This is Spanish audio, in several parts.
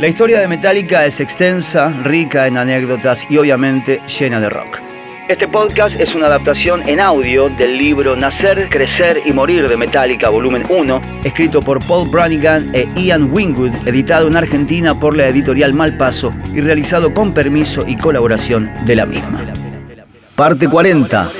La historia de Metallica es extensa, rica en anécdotas y obviamente llena de rock. Este podcast es una adaptación en audio del libro Nacer, Crecer y Morir de Metallica, volumen 1, escrito por Paul Branigan e Ian Wingwood, editado en Argentina por la editorial Malpaso y realizado con permiso y colaboración de la misma. Parte 40.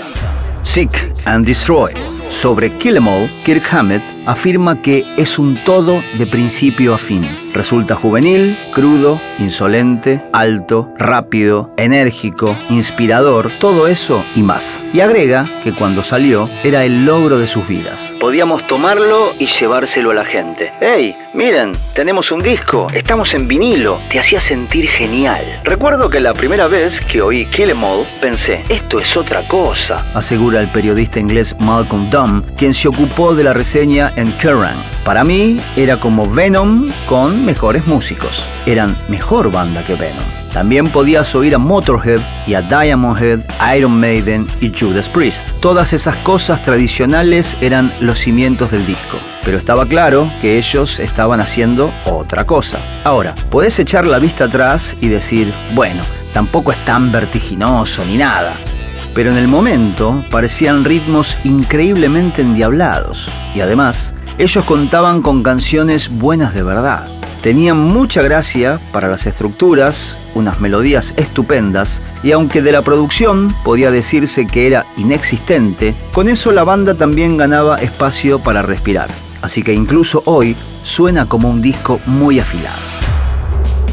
Seek and Destroy. Sobre Kill Em All, Kirk Hammett afirma que es un todo de principio a fin. Resulta juvenil, crudo, insolente, alto, rápido, enérgico, inspirador, todo eso y más. Y agrega que cuando salió era el logro de sus vidas. Podíamos tomarlo y llevárselo a la gente. ¡Hey! Miren, tenemos un disco, estamos en vinilo, te hacía sentir genial. Recuerdo que la primera vez que oí Kill Em All pensé, esto es otra cosa, asegura el periodista inglés Malcolm Dunn, quien se ocupó de la reseña en Kerrang. Para mí era como Venom con mejores músicos. Eran mejor banda que Venom. También podías oír a Motorhead y a Diamond Head, Iron Maiden y Judas Priest. Todas esas cosas tradicionales eran los cimientos del disco. Pero estaba claro que ellos estaban haciendo otra cosa. Ahora, podés echar la vista atrás y decir, bueno, tampoco es tan vertiginoso ni nada. Pero en el momento parecían ritmos increíblemente endiablados. Y además, ellos contaban con canciones buenas de verdad. Tenían mucha gracia para las estructuras, unas melodías estupendas, y aunque de la producción podía decirse que era inexistente, con eso la banda también ganaba espacio para respirar. Así que incluso hoy suena como un disco muy afilado.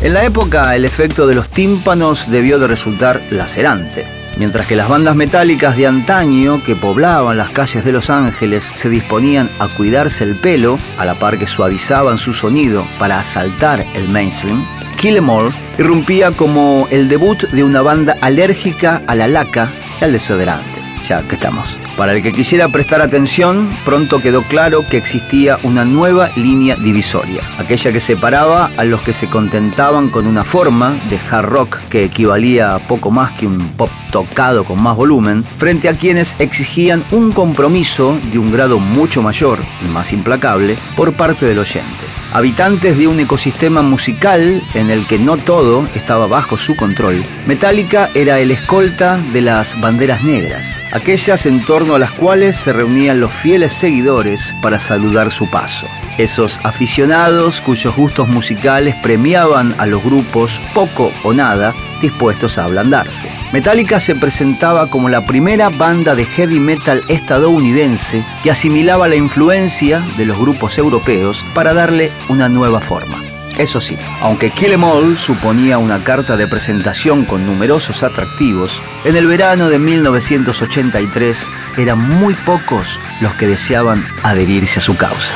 En la época el efecto de los tímpanos debió de resultar lacerante. Mientras que las bandas metálicas de antaño que poblaban las calles de Los Ángeles se disponían a cuidarse el pelo, a la par que suavizaban su sonido para asaltar el mainstream, Kill Em All irrumpía como el debut de una banda alérgica a la laca y al desodorante. Ya que estamos. Para el que quisiera prestar atención, pronto quedó claro que existía una nueva línea divisoria, aquella que separaba a los que se contentaban con una forma de hard rock que equivalía a poco más que un pop tocado con más volumen, frente a quienes exigían un compromiso de un grado mucho mayor y más implacable por parte del oyente. Habitantes de un ecosistema musical en el que no todo estaba bajo su control, Metallica era el escolta de las banderas negras, aquellas en torno a las cuales se reunían los fieles seguidores para saludar su paso. Esos aficionados cuyos gustos musicales premiaban a los grupos poco o nada dispuestos a ablandarse. Metallica se presentaba como la primera banda de heavy metal estadounidense que asimilaba la influencia de los grupos europeos para darle una nueva forma. Eso sí, aunque Kill Em All suponía una carta de presentación con numerosos atractivos, en el verano de 1983 eran muy pocos los que deseaban adherirse a su causa.